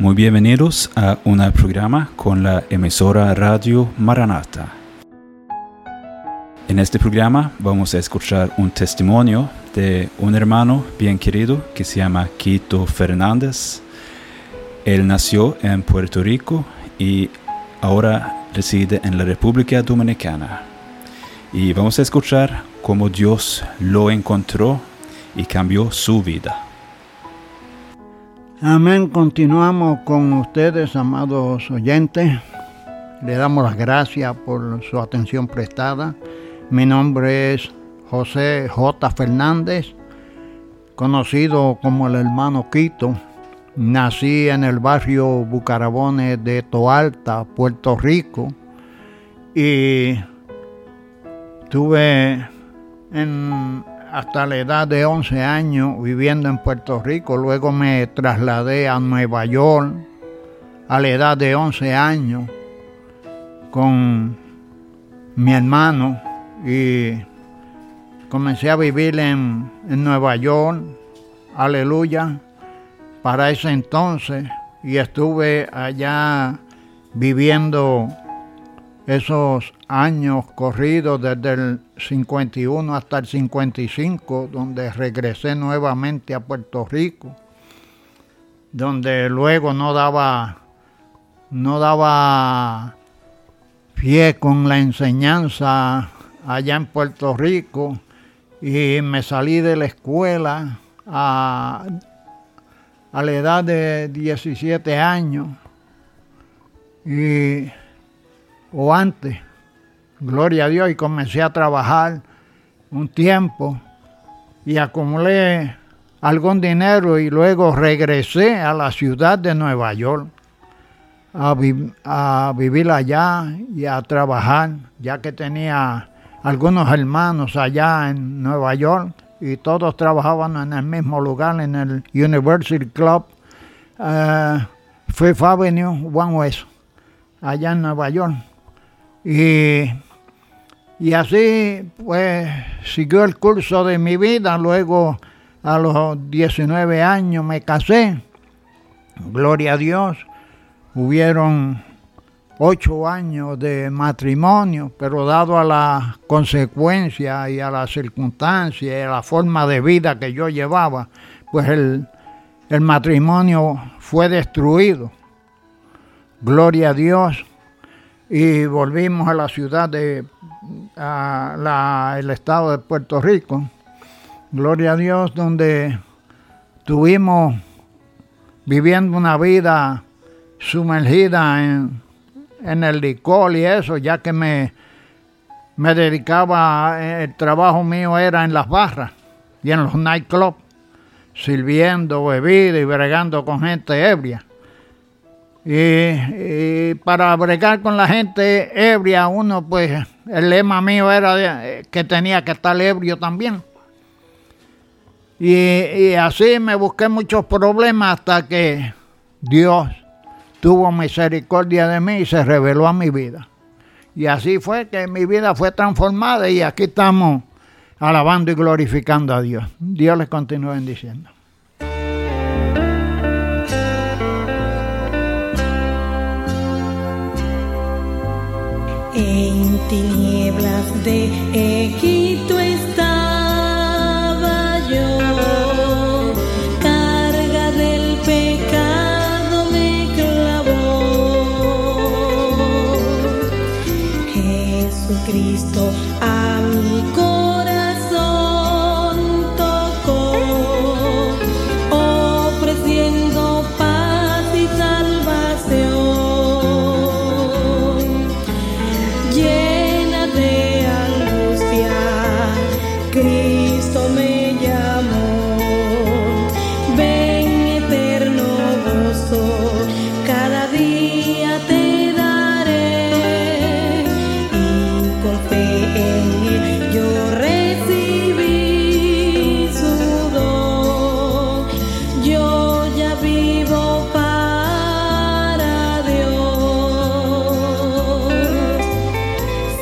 Muy bienvenidos a un programa con la emisora Radio Maranata. En este programa vamos a escuchar un testimonio de un hermano bien querido que se llama Quito Fernández. Él nació en Puerto Rico y ahora reside en la República Dominicana. Y vamos a escuchar cómo Dios lo encontró y cambió su vida. Amén. Continuamos con ustedes, amados oyentes. Le damos las gracias por su atención prestada. Mi nombre es José J. Fernández, conocido como el hermano Quito. Nací en el barrio Bucarabones de Toalta, Puerto Rico, y tuve en hasta la edad de 11 años viviendo en Puerto Rico. Luego me trasladé a Nueva York a la edad de 11 años con mi hermano y comencé a vivir en, en Nueva York. Aleluya. Para ese entonces y estuve allá viviendo esos años corridos desde el 51 hasta el 55, donde regresé nuevamente a Puerto Rico, donde luego no daba, no daba pie con la enseñanza allá en Puerto Rico y me salí de la escuela a, a la edad de 17 años y o antes, gloria a Dios, y comencé a trabajar un tiempo y acumulé algún dinero y luego regresé a la ciudad de Nueva York a, vivir allá y a trabajar, ya que tenía algunos hermanos allá en Nueva York y todos trabajaban en el mismo lugar, en el University Club, uh, Fifth Avenue, One West, allá en Nueva York. Y, y así pues siguió el curso de mi vida. Luego a los 19 años me casé. Gloria a Dios. Hubieron ocho años de matrimonio, pero dado a las consecuencias y a las circunstancias y a la forma de vida que yo llevaba, pues el, el matrimonio fue destruido. Gloria a Dios y volvimos a la ciudad de el estado de Puerto Rico. Gloria a Dios, donde tuvimos viviendo una vida sumergida en, el licor y eso, ya que me, me dedicaba, el trabajo mío era en las barras y en los nightclubs, sirviendo bebida y bregando con gente ebria. Y, para bregar con la gente ebria, uno pues, el lema mío era que tenía que estar ebrio también. Y, y, así me busqué muchos problemas hasta que Dios tuvo misericordia de mí y se reveló a mi vida. Y así fue que mi vida fue transformada y aquí estamos alabando y glorificando a Dios. Dios les continúe bendiciendo. En tinieblas de Egipto estaba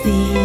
see.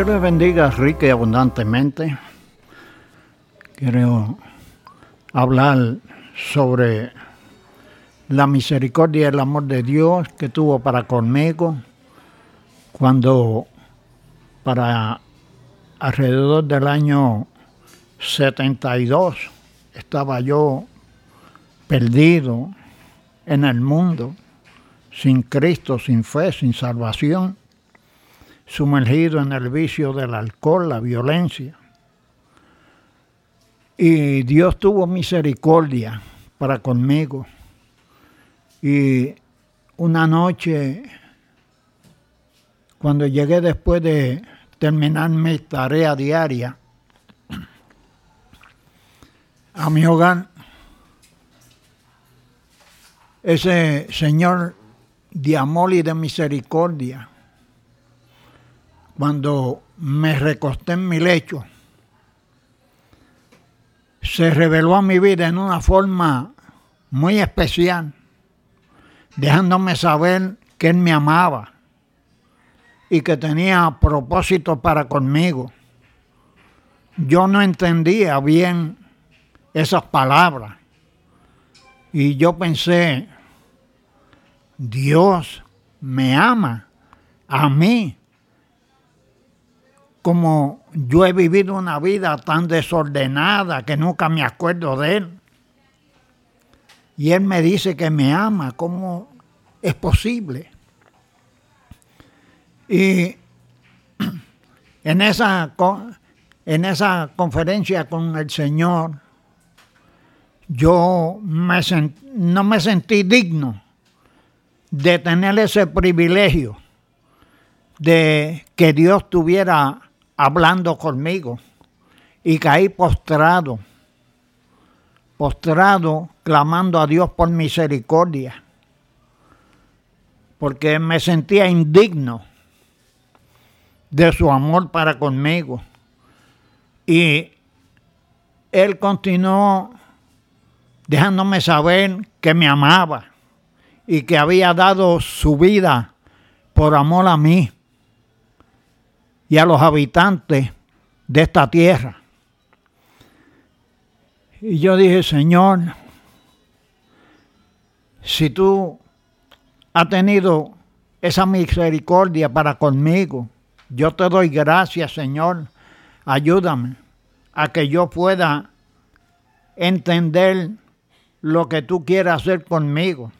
Dios les bendiga rica y abundantemente. Quiero hablar sobre la misericordia y el amor de Dios que tuvo para conmigo cuando para alrededor del año 72 estaba yo perdido en el mundo, sin Cristo, sin fe, sin salvación, sumergido en el vicio del alcohol, la violencia. Y Dios tuvo misericordia para conmigo. Y una noche, cuando llegué después de terminar mi tarea diaria, a mi hogar, ese Señor de amor y de misericordia, cuando me recosté en mi lecho, se reveló a mi vida en una forma muy especial, dejándome saber que Él me amaba y que tenía propósito para conmigo. Yo no entendía bien esas palabras y yo pensé, Dios me ama a mí como yo he vivido una vida tan desordenada que nunca me acuerdo de Él. Y Él me dice que me ama, ¿cómo es posible? Y en esa, en esa conferencia con el Señor, yo me no me sentí digno de tener ese privilegio de que Dios tuviera hablando conmigo y caí postrado, postrado, clamando a Dios por misericordia, porque me sentía indigno de su amor para conmigo. Y él continuó dejándome saber que me amaba y que había dado su vida por amor a mí y a los habitantes de esta tierra. Y yo dije, Señor, si tú has tenido esa misericordia para conmigo, yo te doy gracias, Señor. Ayúdame a que yo pueda entender lo que tú quieras hacer conmigo.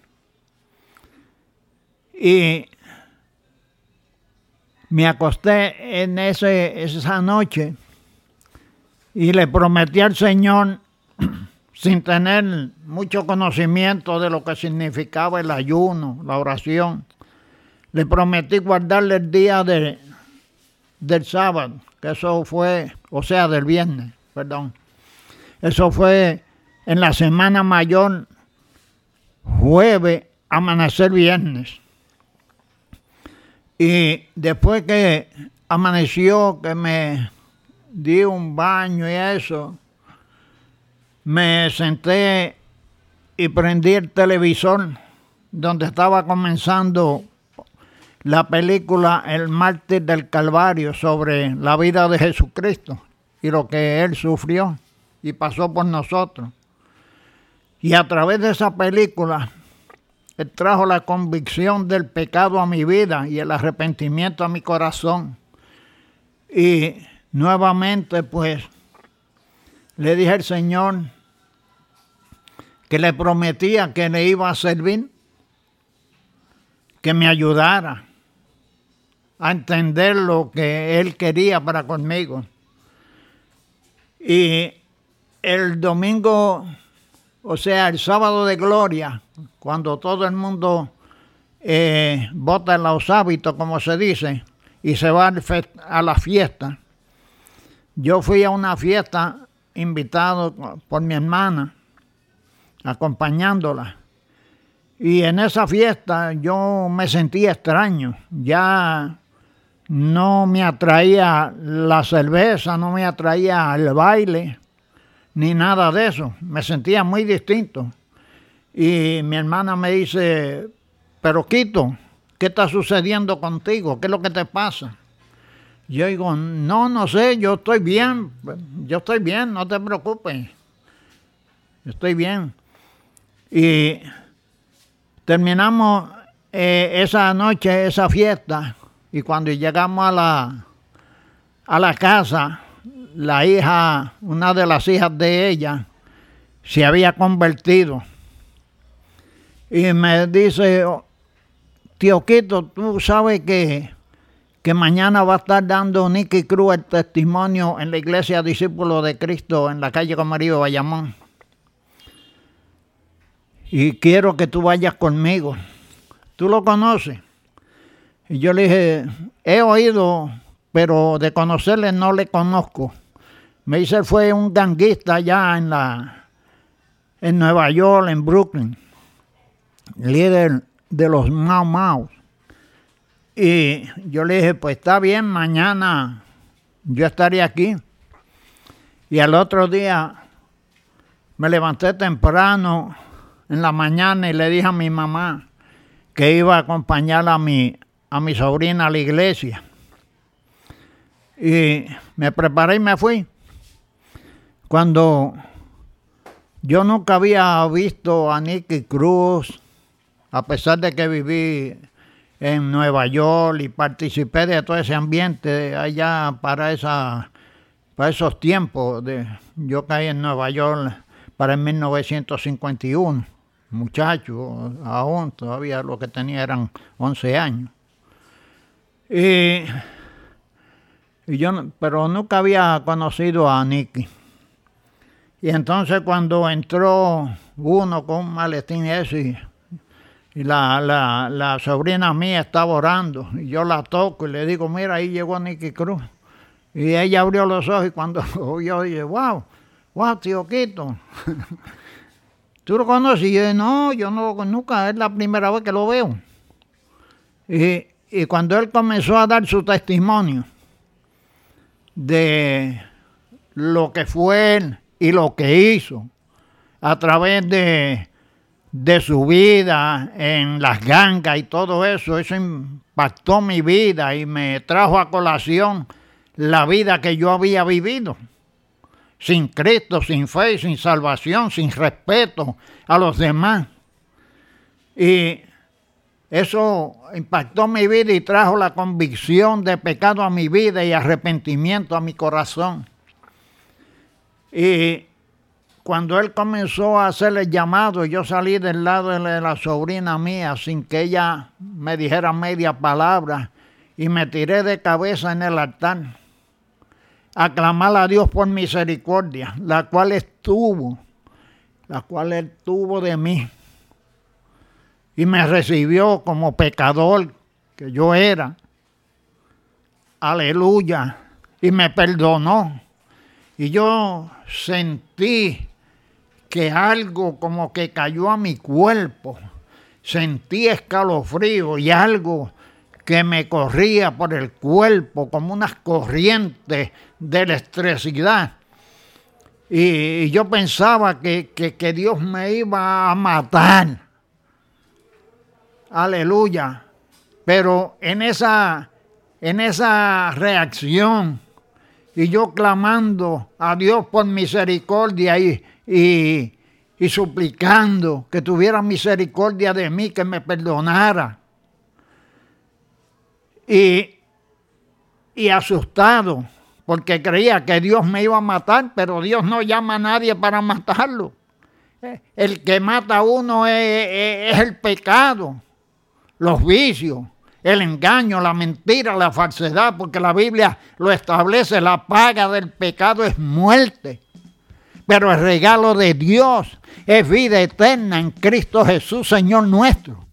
Y me acosté en ese, esa noche y le prometí al Señor, sin tener mucho conocimiento de lo que significaba el ayuno, la oración, le prometí guardarle el día de, del sábado, que eso fue, o sea, del viernes, perdón. Eso fue en la semana mayor, jueves, amanecer viernes. Y después que amaneció, que me di un baño y eso, me senté y prendí el televisor donde estaba comenzando la película El mártir del Calvario sobre la vida de Jesucristo y lo que él sufrió y pasó por nosotros. Y a través de esa película él trajo la convicción del pecado a mi vida y el arrepentimiento a mi corazón. Y nuevamente, pues, le dije al Señor que le prometía que le iba a servir, que me ayudara a entender lo que Él quería para conmigo. Y el domingo o sea, el sábado de gloria, cuando todo el mundo eh, bota los hábitos, como se dice, y se va a la fiesta. Yo fui a una fiesta invitado por mi hermana, acompañándola. Y en esa fiesta yo me sentía extraño. Ya no me atraía la cerveza, no me atraía el baile, ni nada de eso. Me sentía muy distinto. Y mi hermana me dice, pero Quito, ¿qué está sucediendo contigo? ¿Qué es lo que te pasa? Yo digo, no, no sé, yo estoy bien, yo estoy bien, no te preocupes, estoy bien. Y terminamos eh, esa noche, esa fiesta, y cuando llegamos a la, a la casa, la hija, una de las hijas de ella, se había convertido. Y me dice, tío Quito, tú sabes que que mañana va a estar dando Nicky Cruz el testimonio en la iglesia Discípulo de Cristo en la calle Comarío Bayamón. Y quiero que tú vayas conmigo. ¿Tú lo conoces? Y yo le dije, he oído, pero de conocerle no le conozco. Dice, fue un ganguista allá en la en Nueva York, en Brooklyn, líder de los Mau Mau. Y yo le dije, pues está bien, mañana yo estaré aquí. Y al otro día me levanté temprano en la mañana y le dije a mi mamá que iba a acompañar a mi, a mi sobrina a la iglesia. Y me preparé y me fui. Cuando yo nunca había visto a Nicky Cruz, a pesar de que viví en Nueva York y participé de todo ese ambiente allá para esa para esos tiempos de yo caí en Nueva York para el 1951 muchacho aún todavía lo que tenía eran 11 años. Y, y yo pero nunca había conocido a Nicky y entonces cuando entró uno con un maletín ese y la, la, la, sobrina mía estaba orando. Y yo la toco y le digo, mira, ahí llegó Nicky Cruz. Y ella abrió los ojos y cuando yo dije, wow, wow, tío Quito. ¿Tú lo conoces? Y yo dije, no, yo no nunca, es la primera vez que lo veo. Y, y cuando él comenzó a dar su testimonio de lo que fue él y lo que hizo a través de de su vida en las gangas y todo eso, eso impactó mi vida y me trajo a colación la vida que yo había vivido. Sin Cristo, sin fe, sin salvación, sin respeto a los demás. Y eso impactó mi vida y trajo la convicción de pecado a mi vida y arrepentimiento a mi corazón. Y cuando él comenzó a hacerle llamado, yo salí del lado de la sobrina mía sin que ella me dijera media palabra y me tiré de cabeza en el altar a a Dios por misericordia, la cual estuvo, la cual él tuvo de mí y me recibió como pecador que yo era. Aleluya. Y me perdonó. Y yo sentí que algo como que cayó a mi cuerpo. Sentí escalofrío y algo que me corría por el cuerpo como unas corrientes de electricidad. Y, yo pensaba que, que Dios me iba a matar. Aleluya. Pero en esa, en esa reacción y yo clamando a Dios por misericordia y, y, suplicando que tuviera misericordia de mí, que me perdonara. Y, y asustado, porque creía que Dios me iba a matar, pero Dios no llama a nadie para matarlo. El que mata a uno es, el pecado, los vicios, el engaño, la mentira, la falsedad, porque la Biblia lo establece, la paga del pecado es muerte pero el regalo de Dios es vida eterna en Cristo Jesús, Señor nuestro.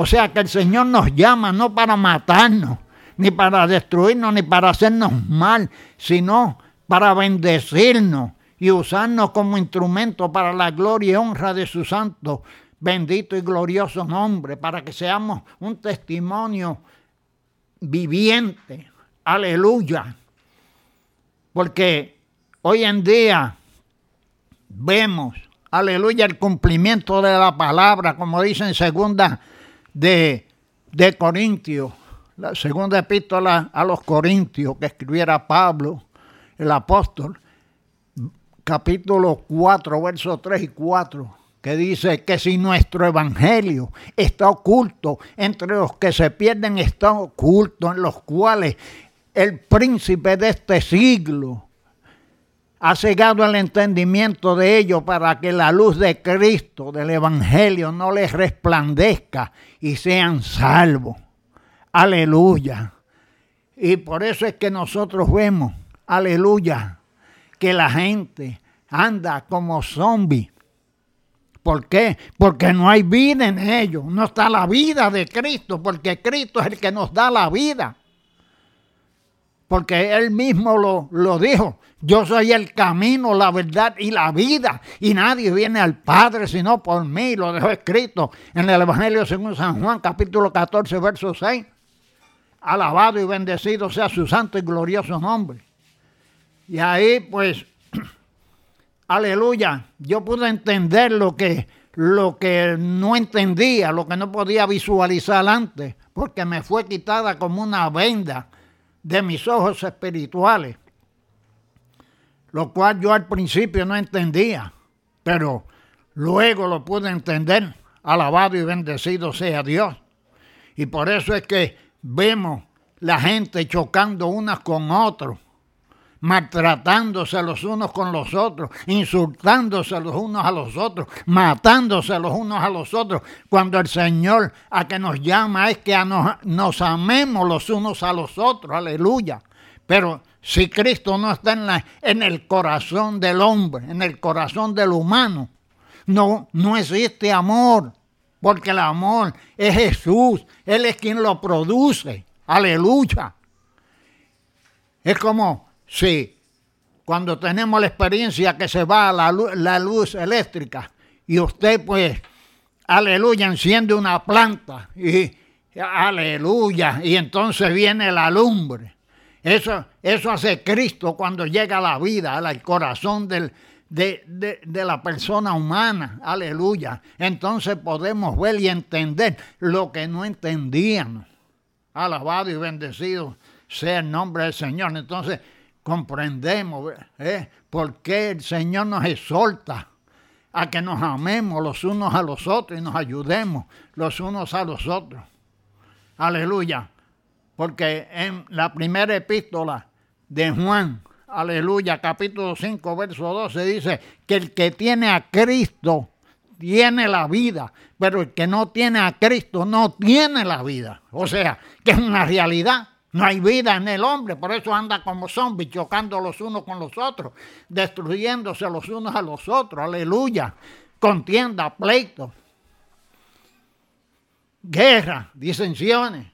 O sea que el Señor nos llama no para matarnos, ni para destruirnos, ni para hacernos mal, sino para bendecirnos y usarnos como instrumento para la gloria y honra de su santo, bendito y glorioso nombre, para que seamos un testimonio viviente. Aleluya. Porque hoy en día vemos, aleluya, el cumplimiento de la palabra, como dice en segunda de, de Corintios, la segunda epístola a los Corintios que escribiera Pablo, el apóstol, capítulo 4, versos 3 y 4, que dice que si nuestro evangelio está oculto entre los que se pierden, está oculto en los cuales el príncipe de este siglo ha cegado el entendimiento de ellos para que la luz de Cristo, del Evangelio, no les resplandezca y sean salvos. Aleluya. Y por eso es que nosotros vemos, aleluya, que la gente anda como zombie. ¿Por qué? Porque no hay vida en ellos. No está la vida de Cristo, porque Cristo es el que nos da la vida. Porque Él mismo lo, lo dijo. Yo soy el camino, la verdad y la vida. Y nadie viene al Padre sino por mí. Lo dejó escrito en el Evangelio según San Juan, capítulo 14, verso 6. Alabado y bendecido sea su santo y glorioso nombre. Y ahí, pues, aleluya, yo pude entender lo que, lo que no entendía, lo que no podía visualizar antes, porque me fue quitada como una venda de mis ojos espirituales, lo cual yo al principio no entendía, pero luego lo pude entender. Alabado y bendecido sea Dios. Y por eso es que vemos la gente chocando unas con otros, maltratándose los unos con los otros, insultándose los unos a los otros, matándose los unos a los otros, cuando el Señor a que nos llama es que nos, amemos los unos a los otros, aleluya. Pero si Cristo no está en, en el corazón del hombre, en el corazón del humano, no, no existe amor, porque el amor es Jesús, Él es quien lo produce. Aleluya. Es como si cuando tenemos la experiencia que se va la luz, la luz eléctrica y usted pues, aleluya, enciende una planta y aleluya, y entonces viene la lumbre. Eso, eso hace Cristo cuando llega a la vida, al corazón del, de, de, de, la persona humana, aleluya. Entonces podemos ver y entender lo que no entendíamos. Alabado y bendecido sea el nombre del Señor. Entonces comprendemos ¿eh? por qué el Señor nos exhorta a que nos amemos los unos a los otros y nos ayudemos los unos a los otros. Aleluya. Porque en la primera epístola de Juan, aleluya, capítulo 5, verso 12, dice que el que tiene a Cristo tiene la vida, pero el que no tiene a Cristo no tiene la vida. O sea, que es una realidad. No hay vida en el hombre, por eso anda como zombies, chocando los unos con los otros, destruyéndose los unos a los otros. Aleluya. Contienda, pleito, guerra, disensiones.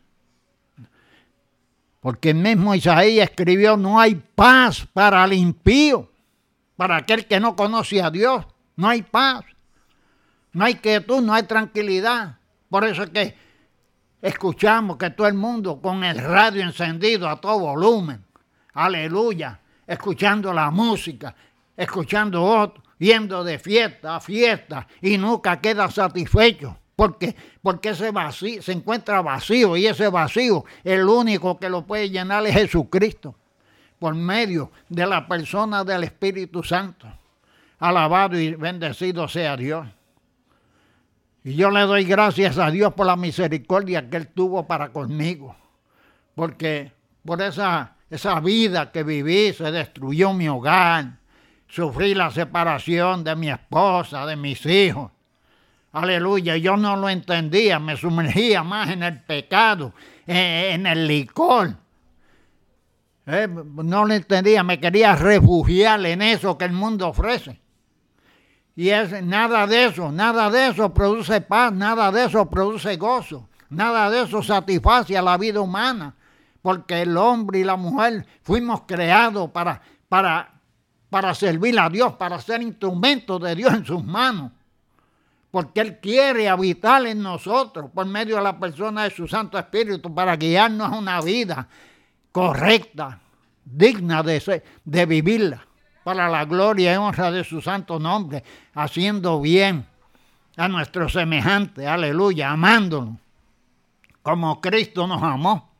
Porque el mismo Isaías escribió, no hay paz para el impío, para aquel que no conoce a Dios, no hay paz. No hay quietud, no hay tranquilidad. Por eso es que escuchamos que todo el mundo con el radio encendido a todo volumen. Aleluya. Escuchando la música, escuchando otro, yendo de fiesta a fiesta y nunca queda satisfecho. Porque, porque ese vacío se encuentra vacío y ese vacío el único que lo puede llenar es Jesucristo por medio de la persona del Espíritu Santo. Alabado y bendecido sea Dios. Y yo le doy gracias a Dios por la misericordia que Él tuvo para conmigo. Porque por esa, esa vida que viví se destruyó mi hogar. Sufrí la separación de mi esposa, de mis hijos. Aleluya, yo no lo entendía, me sumergía más en el pecado, en, el licor. Eh, no lo entendía, me quería refugiar en eso que el mundo ofrece. Y es nada de eso, nada de eso produce paz, nada de eso produce gozo. Nada de eso satisface a la vida humana, porque el hombre y la mujer fuimos creados para, para, para servir a Dios, para ser instrumentos de Dios en sus manos. Porque Él quiere habitar en nosotros por medio de la persona de su Santo Espíritu para guiarnos a una vida correcta, digna de, ser- de vivirla, para la gloria y honra de su santo nombre, haciendo bien a nuestros semejantes, aleluya, amándonos como Cristo nos amó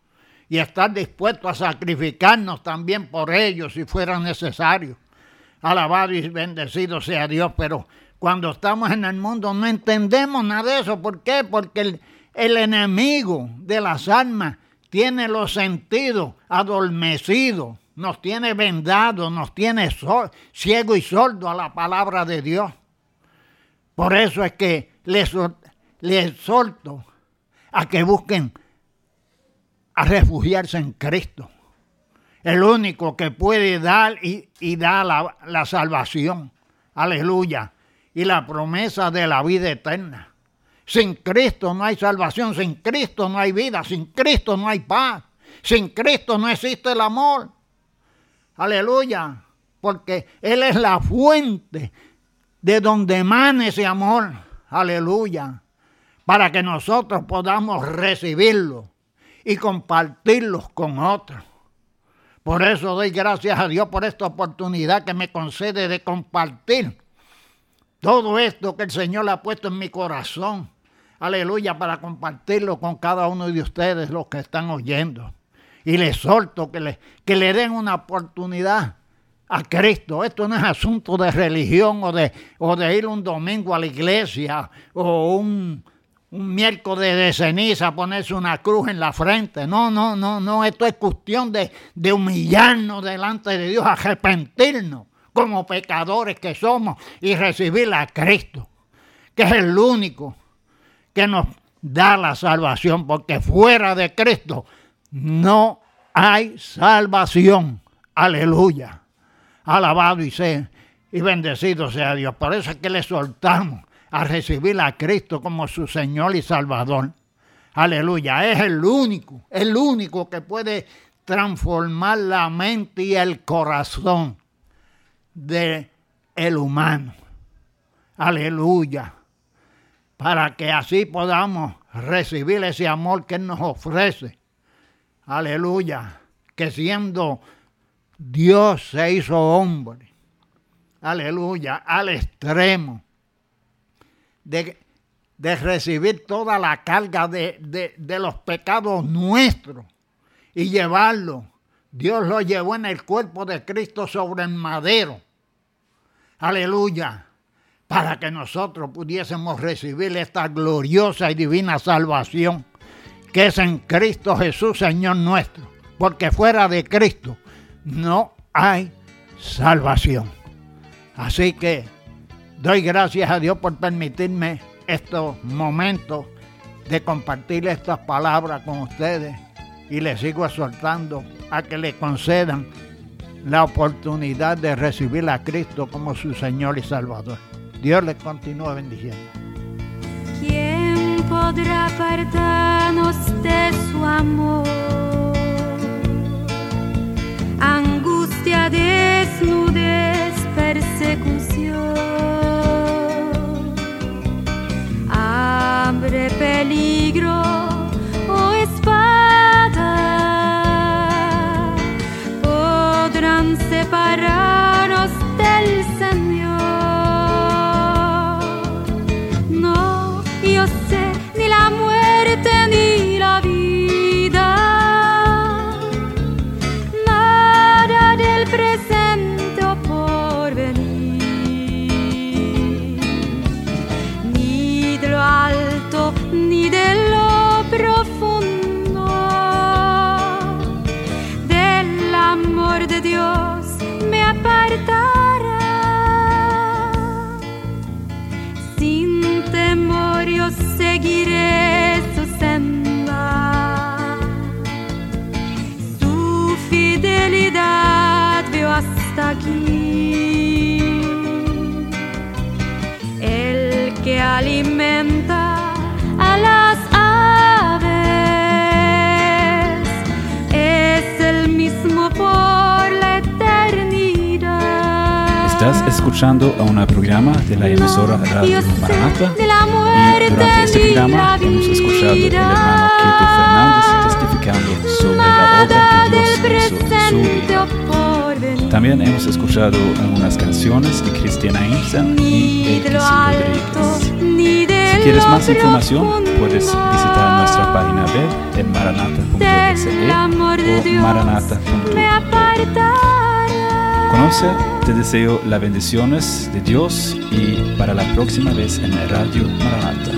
y estar dispuesto a sacrificarnos también por ellos si fuera necesario. Alabado y bendecido sea Dios, pero cuando estamos en el mundo no entendemos nada de eso. ¿Por qué? Porque el, el enemigo de las almas tiene los sentidos adormecidos, nos tiene vendados, nos tiene ciego y sordo a la palabra de Dios. Por eso es que les, exhorto a que busquen a refugiarse en Cristo. El único que puede dar y, y da la, la salvación. Aleluya. Y la promesa de la vida eterna. Sin Cristo no hay salvación, sin Cristo no hay vida, sin Cristo no hay paz, sin Cristo no existe el amor. Aleluya. Porque Él es la fuente de donde emana ese amor. Aleluya. Para que nosotros podamos recibirlo y compartirlos con otros. Por eso doy gracias a Dios por esta oportunidad que me concede de compartir todo esto que el Señor ha puesto en mi corazón. Aleluya, para compartirlo con cada uno de ustedes, los que están oyendo. Y les exhorto que le, que le den una oportunidad a Cristo. Esto no es asunto de religión o de, o de ir un domingo a la iglesia o un, un miércoles de ceniza a ponerse una cruz en la frente. No, no, no, no. Esto es cuestión de, de humillarnos delante de Dios, arrepentirnos como pecadores que somos y recibir a Cristo, que es el único que nos da la salvación, porque fuera de Cristo no hay salvación. Aleluya. Alabado y sea y bendecido sea Dios. Por eso es que le soltamos a recibir a Cristo como su Señor y Salvador. Aleluya. Es el único, el único que puede transformar la mente y el corazón de el humano. Aleluya. Para que así podamos recibir ese amor que Él nos ofrece. Aleluya. Que siendo Dios se hizo hombre. Aleluya. Al extremo de, de recibir toda la carga de, de, de los pecados nuestros y llevarlo. Dios lo llevó en el cuerpo de Cristo sobre el madero. Aleluya. Para que nosotros pudiésemos recibir esta gloriosa y divina salvación que es en Cristo Jesús, Señor nuestro. Porque fuera de Cristo no hay salvación. Así que doy gracias a Dios por permitirme estos momentos de compartir estas palabras con ustedes y les sigo exhortando a que le concedan la oportunidad de recibir a Cristo como su Señor y Salvador. Dios les continúe bendiciendo. ¿Quién podrá amor? Angustia, desnudez, persecución, hambre, peligro escuchando a un programa de la emisora Radio Maranata y durante este programa hemos escuchado al hermano Quito Fernández testificando sobre la obra que Dios hizo en su vida. También hemos escuchado algunas canciones de Cristiana Imsen y Elkis Rodríguez. Si quieres más información, puedes visitar nuestra página web en maranata.se o maranata.org. Conoce, te deseo las bendiciones de Dios y para la próxima vez en Radio Maranata.